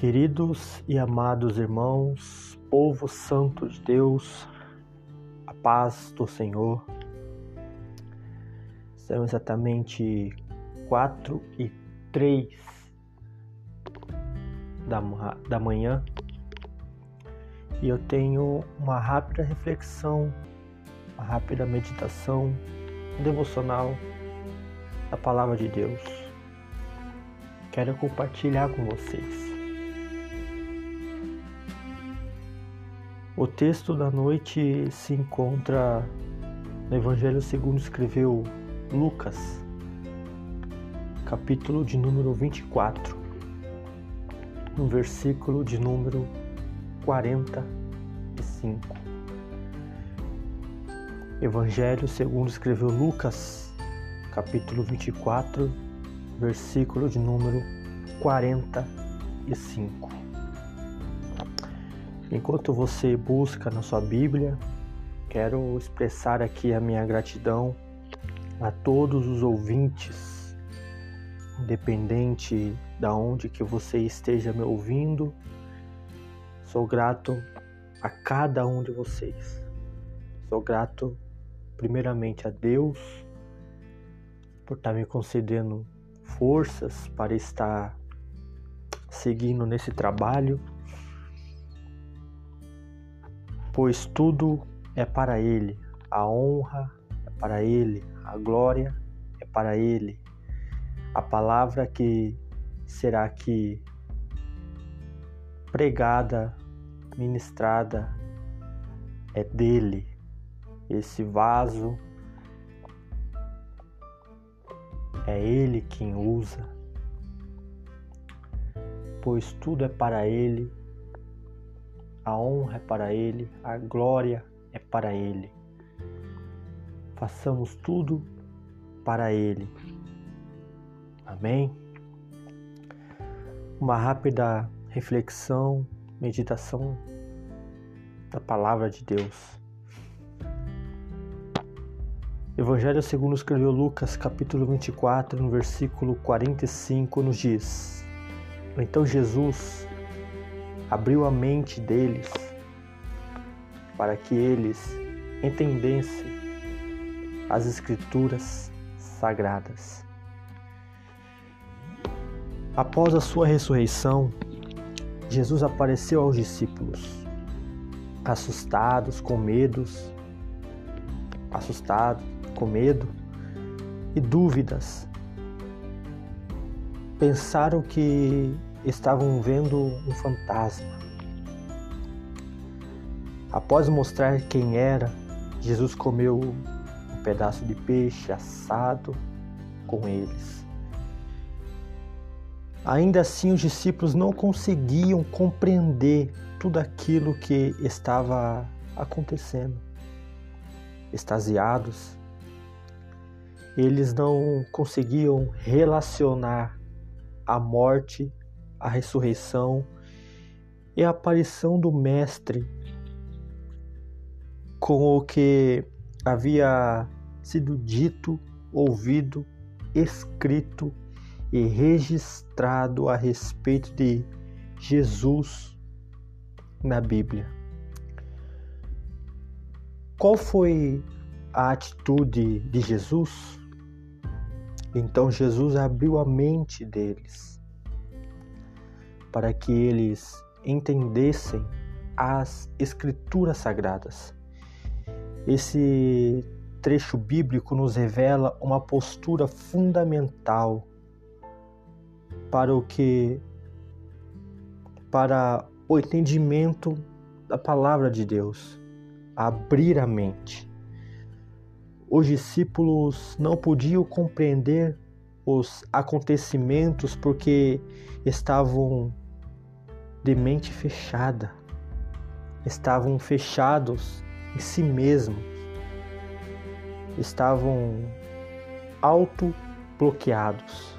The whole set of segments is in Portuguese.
Queridos e amados irmãos, povo santo de Deus, a paz do Senhor. São exatamente quatro e três da, da manhã e eu tenho uma rápida reflexão, uma rápida meditação devocional da palavra de Deus. Quero compartilhar com vocês. O texto da noite se encontra no Evangelho segundo escreveu Lucas, capítulo de número 24, no versículo de número 45. Evangelho segundo escreveu Lucas, capítulo 24, versículo de número 45. Enquanto você busca na sua Bíblia, quero expressar aqui a minha gratidão a todos os ouvintes, independente da onde que você esteja me ouvindo. Sou grato a cada um de vocês. Sou grato primeiramente a Deus por estar me concedendo forças para estar seguindo nesse trabalho pois tudo é para Ele, a honra é para Ele, a glória é para Ele. A palavra que será aqui pregada, ministrada, é dele. Esse vaso é Ele quem usa, pois tudo é para Ele a honra é para Ele, a glória é para Ele. Façamos tudo para Ele. Amém? Uma rápida reflexão, meditação da palavra de Deus. Evangelho segundo escreveu Lucas, capítulo 24, no versículo 45, nos diz: Então Jesus, abriu a mente deles para que eles entendessem as Escrituras sagradas. Após a sua ressurreição, Jesus apareceu aos discípulos, assustados, com medos, assustados, com medo e dúvidas. Pensaram que estavam vendo um fantasma. Após mostrar quem era, Jesus comeu um pedaço de peixe assado com eles. Ainda assim, os discípulos não conseguiam compreender tudo aquilo que estava acontecendo. Extasiados, eles não conseguiam relacionar a morte a ressurreição e a aparição do Mestre com o que havia sido dito, ouvido, escrito e registrado a respeito de Jesus na Bíblia. Qual foi a atitude de Jesus? Então Jesus abriu a mente deles para que eles entendessem as Escrituras Sagradas. Esse trecho bíblico nos revela uma postura fundamental para o que para o entendimento da palavra de Deus, abrir a mente. Os discípulos não podiam compreender os acontecimentos porque estavam de mente fechada, estavam fechados em si mesmos, estavam auto-bloqueados.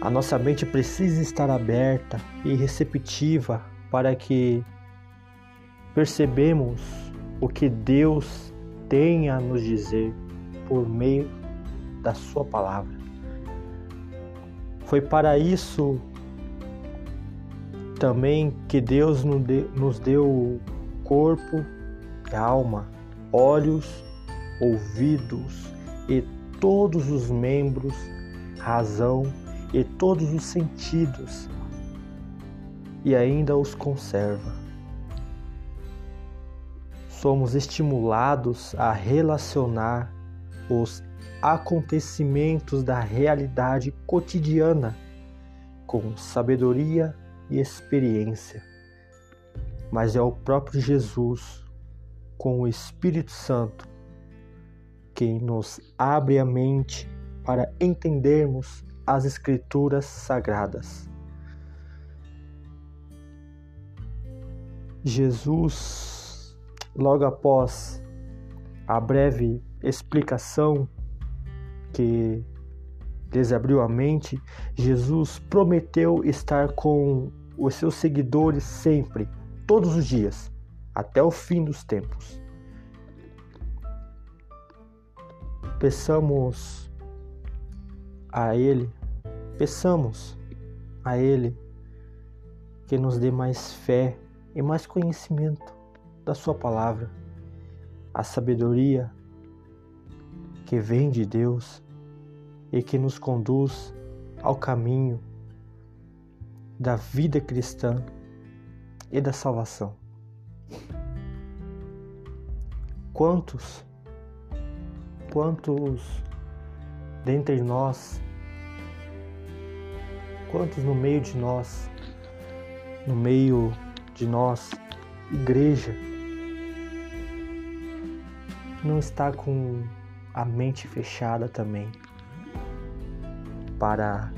A nossa mente precisa estar aberta e receptiva para que percebemos o que Deus tem a nos dizer por meio da Sua palavra. Foi para isso também que Deus nos deu corpo, alma, olhos, ouvidos e todos os membros, razão e todos os sentidos, e ainda os conserva. Somos estimulados a relacionar os acontecimentos da realidade cotidiana com sabedoria e experiência. Mas é o próprio Jesus, com o Espírito Santo, quem nos abre a mente para entendermos as Escrituras sagradas. Jesus, logo após a breve explicação que lhes abriu a mente, Jesus prometeu estar com os seus seguidores sempre, todos os dias, até o fim dos tempos. Peçamos a Ele, peçamos a Ele que nos dê mais fé e mais conhecimento da Sua palavra, a sabedoria que vem de Deus e que nos conduz ao caminho da vida cristã e da salvação. Quantos, quantos dentre nós, quantos no meio de nós, no meio de nós, igreja, não está com a mente fechada também para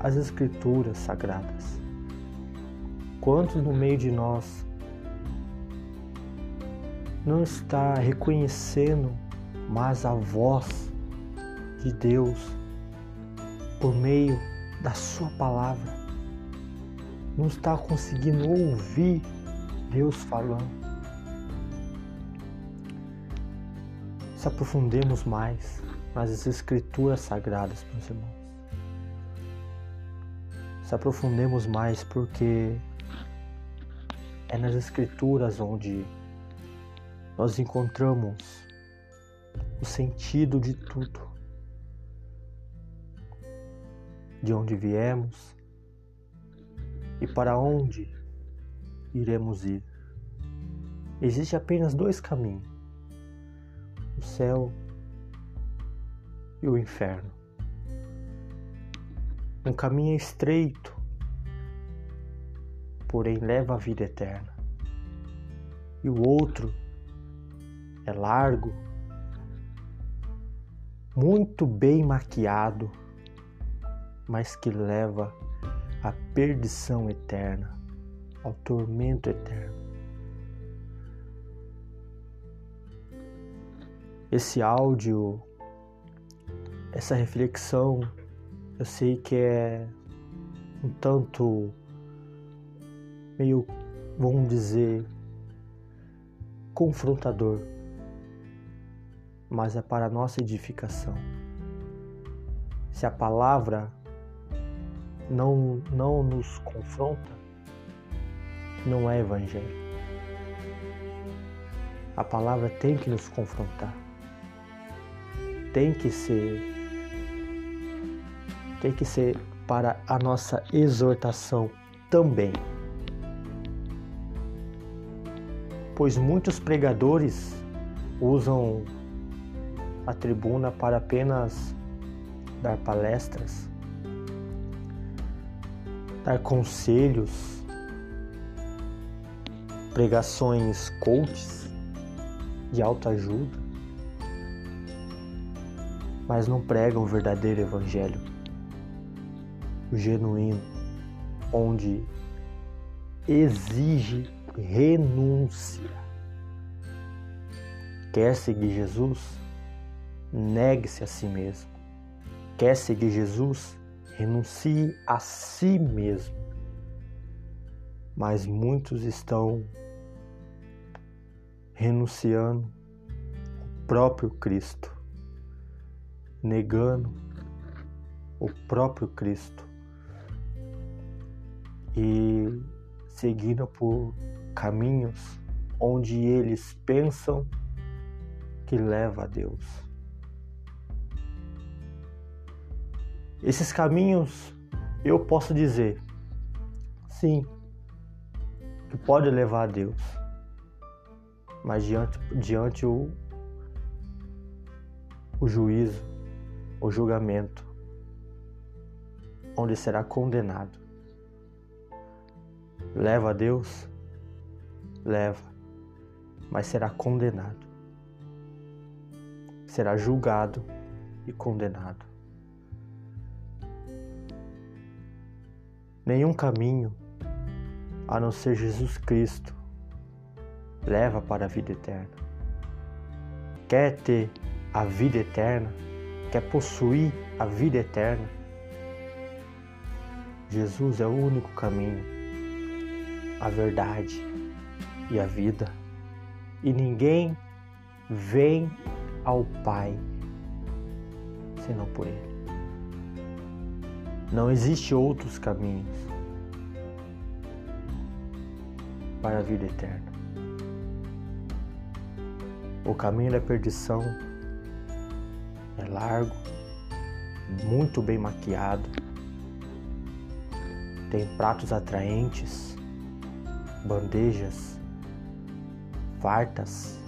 as Escrituras sagradas. Quantos no meio de nós não está reconhecendo mais a voz de Deus por meio da Sua palavra? Não está conseguindo ouvir Deus falando? Se aprofundemos mais nas Escrituras Sagradas, meus irmãos. Se aprofundemos mais porque é nas Escrituras onde nós encontramos o sentido de tudo. De onde viemos e para onde iremos ir. Existe apenas dois caminhos: o céu e o inferno. Um caminho estreito, porém leva à vida eterna. E o outro é largo, muito bem maquiado, mas que leva à perdição eterna, ao tormento eterno. Esse áudio essa reflexão eu sei que é um tanto meio, vamos dizer, confrontador, mas é para nossa edificação. Se a palavra não, não nos confronta, não é evangelho. A palavra tem que nos confrontar, tem que ser tem que ser para a nossa exortação também. Pois muitos pregadores usam a tribuna para apenas dar palestras, dar conselhos, pregações coaches de autoajuda, mas não pregam o verdadeiro evangelho genuíno, onde exige renúncia. Quer seguir Jesus? Negue-se a si mesmo. Quer seguir Jesus? Renuncie a si mesmo. Mas muitos estão renunciando o próprio Cristo, negando o próprio Cristo e seguindo por caminhos onde eles pensam que leva a Deus. Esses caminhos, eu posso dizer, sim, que pode levar a Deus, mas diante, diante o, o juízo, o julgamento, onde será condenado. Leva a Deus? Leva, mas será condenado. Será julgado e condenado. Nenhum caminho, a não ser Jesus Cristo, leva para a vida eterna. Quer ter a vida eterna? Quer possuir a vida eterna? Jesus é o único caminho, a verdade e a vida. E ninguém vem ao Pai senão por Ele. Não existe outros caminhos para a vida eterna. O caminho da perdição é largo, muito bem maquiado, tem pratos atraentes, bandejas fartas,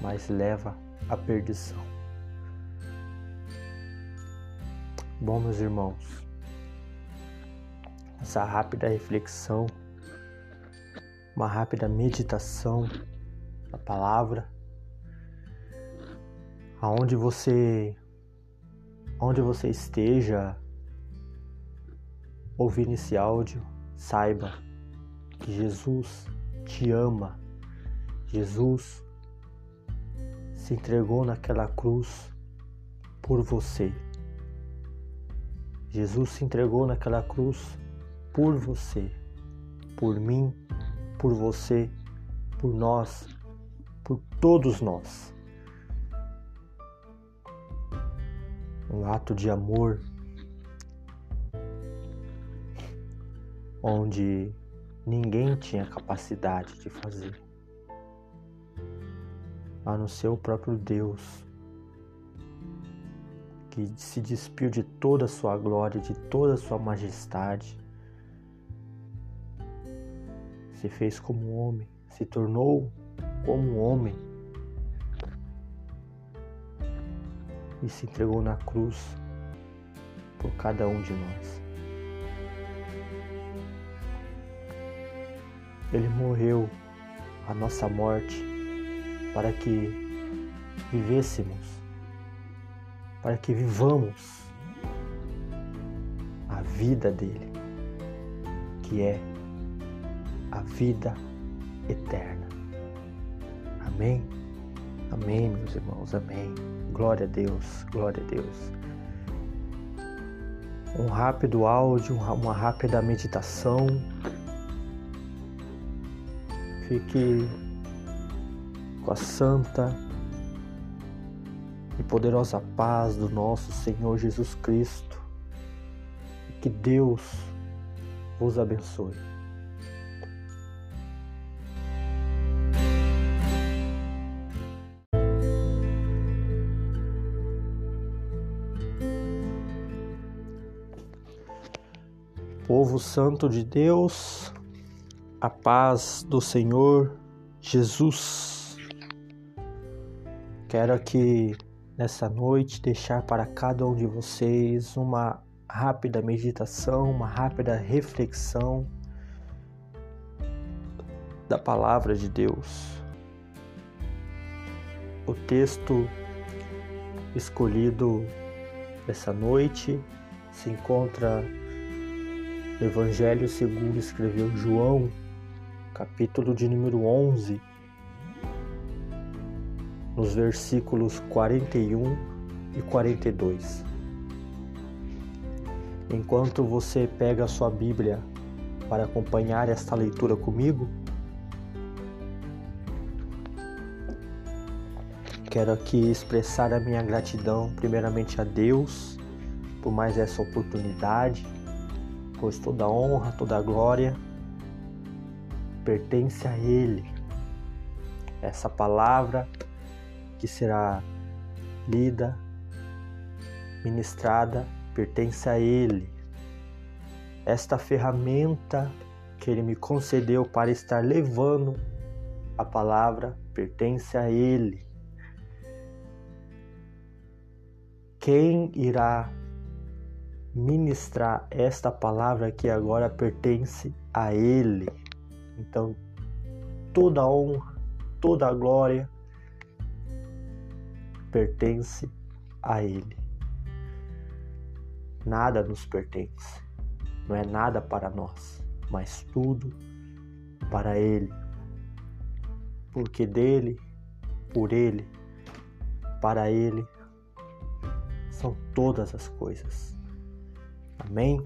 mas leva à perdição. Bom, meus irmãos, essa rápida reflexão, uma rápida meditação da palavra, aonde você, onde você esteja ouvindo esse áudio, saiba que Jesus te ama. Jesus se entregou naquela cruz por você. Jesus se entregou naquela cruz por você, por mim, por você, por nós, por todos nós. Um ato de amor onde ninguém tinha capacidade de fazer, a não ser o próprio Deus, que se despiu de toda a sua glória, de toda a sua majestade, se fez como homem, se tornou como homem e se entregou na cruz por cada um de nós. Ele morreu a nossa morte para que vivêssemos, para que vivamos a vida dele, que é a vida eterna. Amém? Amém, meus irmãos, amém. Glória a Deus, glória a Deus. Um rápido áudio, uma rápida meditação Fique com a santa e poderosa paz do nosso Senhor Jesus Cristo. Que Deus vos abençoe. Povo Santo de Deus, a paz do Senhor Jesus. Quero aqui nessa noite deixar para cada um de vocês uma rápida meditação, uma rápida reflexão da palavra de Deus. O texto escolhido essa noite se encontra no Evangelho segundo escreveu João, capítulo de número 11, nos versículos 41 e 42. Enquanto você pega a sua Bíblia para acompanhar esta leitura comigo, quero aqui expressar a minha gratidão, primeiramente a Deus, por mais essa oportunidade, pois toda honra, toda glória pertence a Ele. Essa palavra que será lida, ministrada, pertence a Ele. Esta ferramenta que Ele me concedeu para estar levando a palavra pertence a Ele. Quem irá ministrar esta palavra que agora pertence a Ele? Então, toda honra, toda glória pertence a Ele. Nada nos pertence, não é nada para nós, mas tudo para Ele. Porque dele, por Ele, para Ele são todas as coisas. Amém?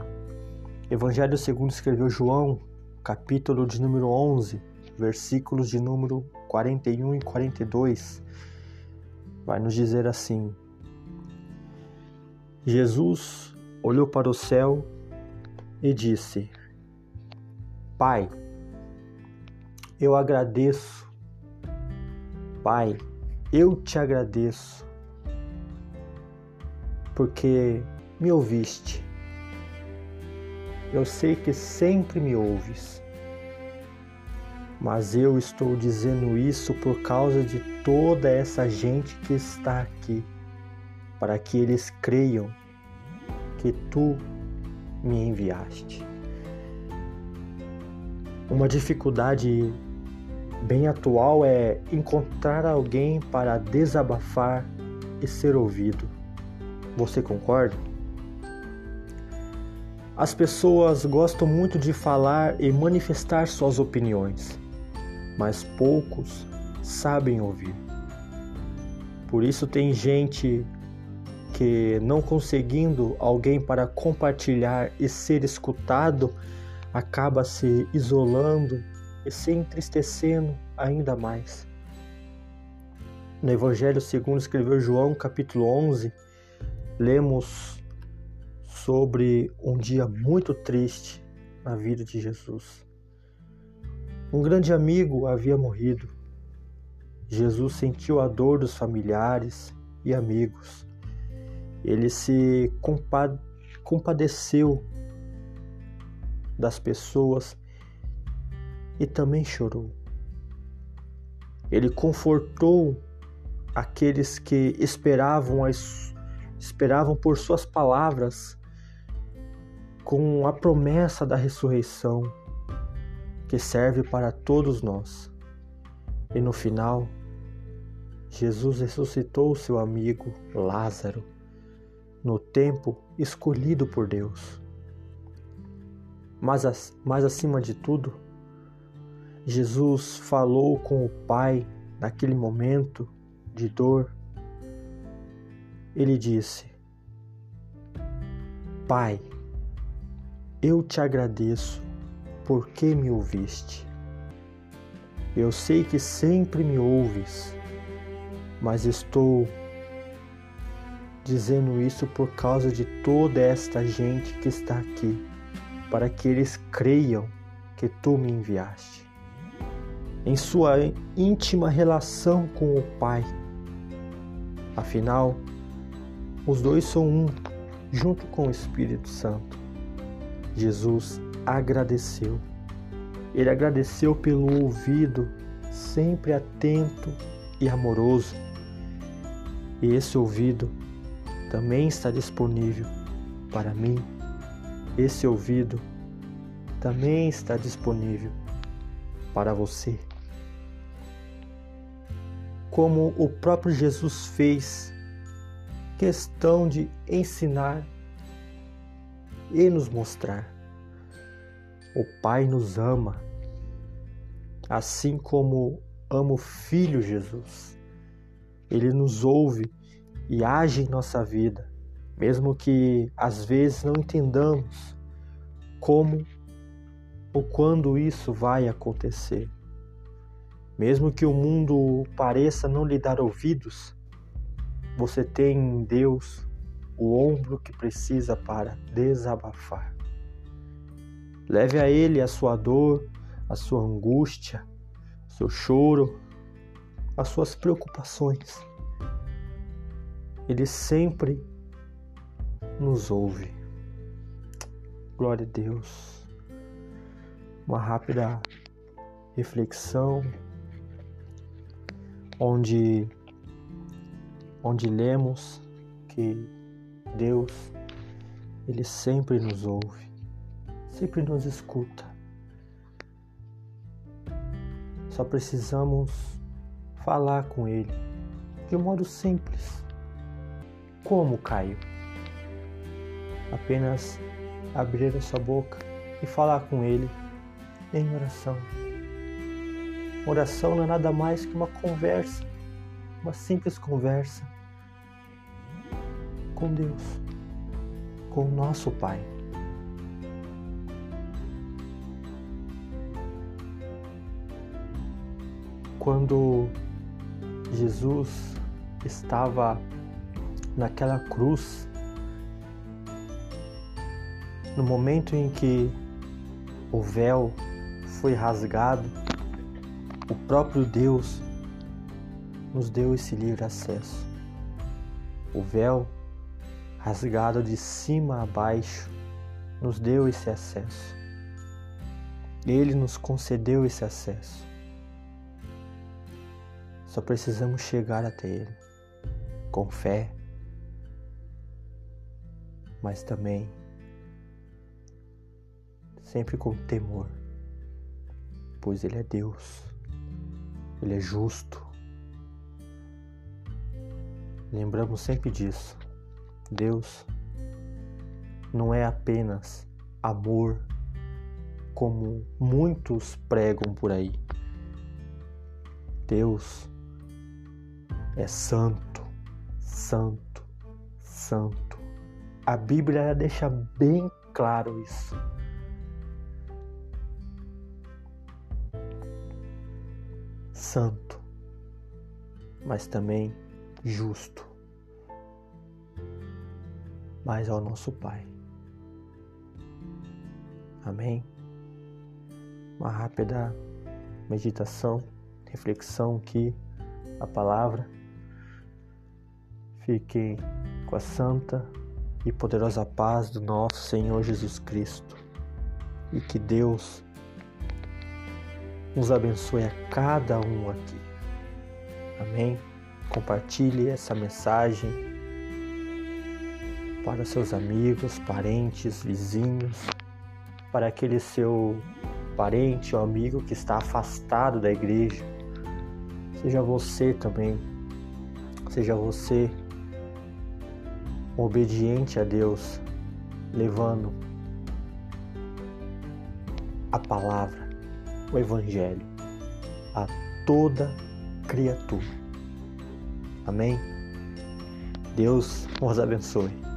Evangelho segundo escreveu João, capítulo de número 11, versículos de número 41 e 42 vai nos dizer assim: Jesus olhou para o céu e disse: Pai, eu agradeço, Pai, eu te agradeço, porque me ouviste. Eu sei que sempre me ouves mas eu estou dizendo isso por causa de toda essa gente que está aqui, para que eles creiam que tu me enviaste. Uma dificuldade bem atual é encontrar alguém para desabafar e ser ouvido. Você concorda? As pessoas gostam muito de falar e manifestar suas opiniões mas poucos sabem ouvir. Por isso tem gente que não conseguindo alguém para compartilhar e ser escutado, acaba se isolando e se entristecendo ainda mais. No Evangelho segundo escreveu João, capítulo 11, lemos sobre um dia muito triste na vida de Jesus. Um grande amigo havia morrido. Jesus sentiu a dor dos familiares e amigos. Ele se compadeceu das pessoas e também chorou. Ele confortou aqueles que esperavam, as, esperavam por suas palavras com a promessa da ressurreição que serve para todos nós. E no final, Jesus ressuscitou seu amigo Lázaro no tempo escolhido por Deus. Mas, mas acima de tudo, Jesus falou com o Pai naquele momento de dor. Ele disse: Pai, eu te agradeço por que me ouviste? Eu sei que sempre me ouves, mas estou dizendo isso por causa de toda esta gente que está aqui, para que eles creiam que tu me enviaste. Em sua íntima relação com o Pai. Afinal, os dois são um, junto com o Espírito Santo. Jesus agradeceu. Ele agradeceu pelo ouvido sempre atento e amoroso. E esse ouvido também está disponível para mim. Esse ouvido também está disponível para você. Como o próprio Jesus fez questão de ensinar e nos mostrar. O Pai nos ama, assim como ama o Filho Jesus. Ele nos ouve e age em nossa vida, mesmo que às vezes não entendamos como ou quando isso vai acontecer. Mesmo que o mundo pareça não lhe dar ouvidos, você tem em Deus o ombro que precisa para desabafar. Leve a Ele a sua dor, a sua angústia, seu choro, as suas preocupações. Ele sempre nos ouve. Glória a Deus. Uma rápida reflexão onde onde lemos que Deus ele sempre nos ouve, sempre nos escuta. Só precisamos falar com ele de um modo simples. Como, Caio? Apenas abrir a sua boca e falar com ele em oração. Oração não é nada mais que uma conversa, uma simples conversa com Deus, com o nosso Pai. Quando Jesus estava naquela cruz, no momento em que o véu foi rasgado, o próprio Deus nos deu esse livre acesso. O véu rasgado de cima a baixo nos deu esse acesso. Ele nos concedeu esse acesso. Só precisamos chegar até Ele com fé, mas também sempre com temor, pois Ele é Deus, Ele é justo. Lembramos sempre disso. Deus não é apenas amor, como muitos pregam por aí. Deus é santo, santo, santo. A Bíblia deixa bem claro isso. Santo, mas também justo, mas ao nosso Pai. Amém? Uma rápida meditação, reflexão aqui, a palavra. Fiquem com a santa e poderosa paz do nosso Senhor Jesus Cristo e que Deus nos abençoe a cada um aqui. Amém? Compartilhe essa mensagem para seus amigos, parentes, vizinhos, para aquele seu parente ou amigo que está afastado da igreja. Seja você também, seja você obediente a Deus, levando a palavra, o Evangelho a toda criatura. Amém? Deus os abençoe.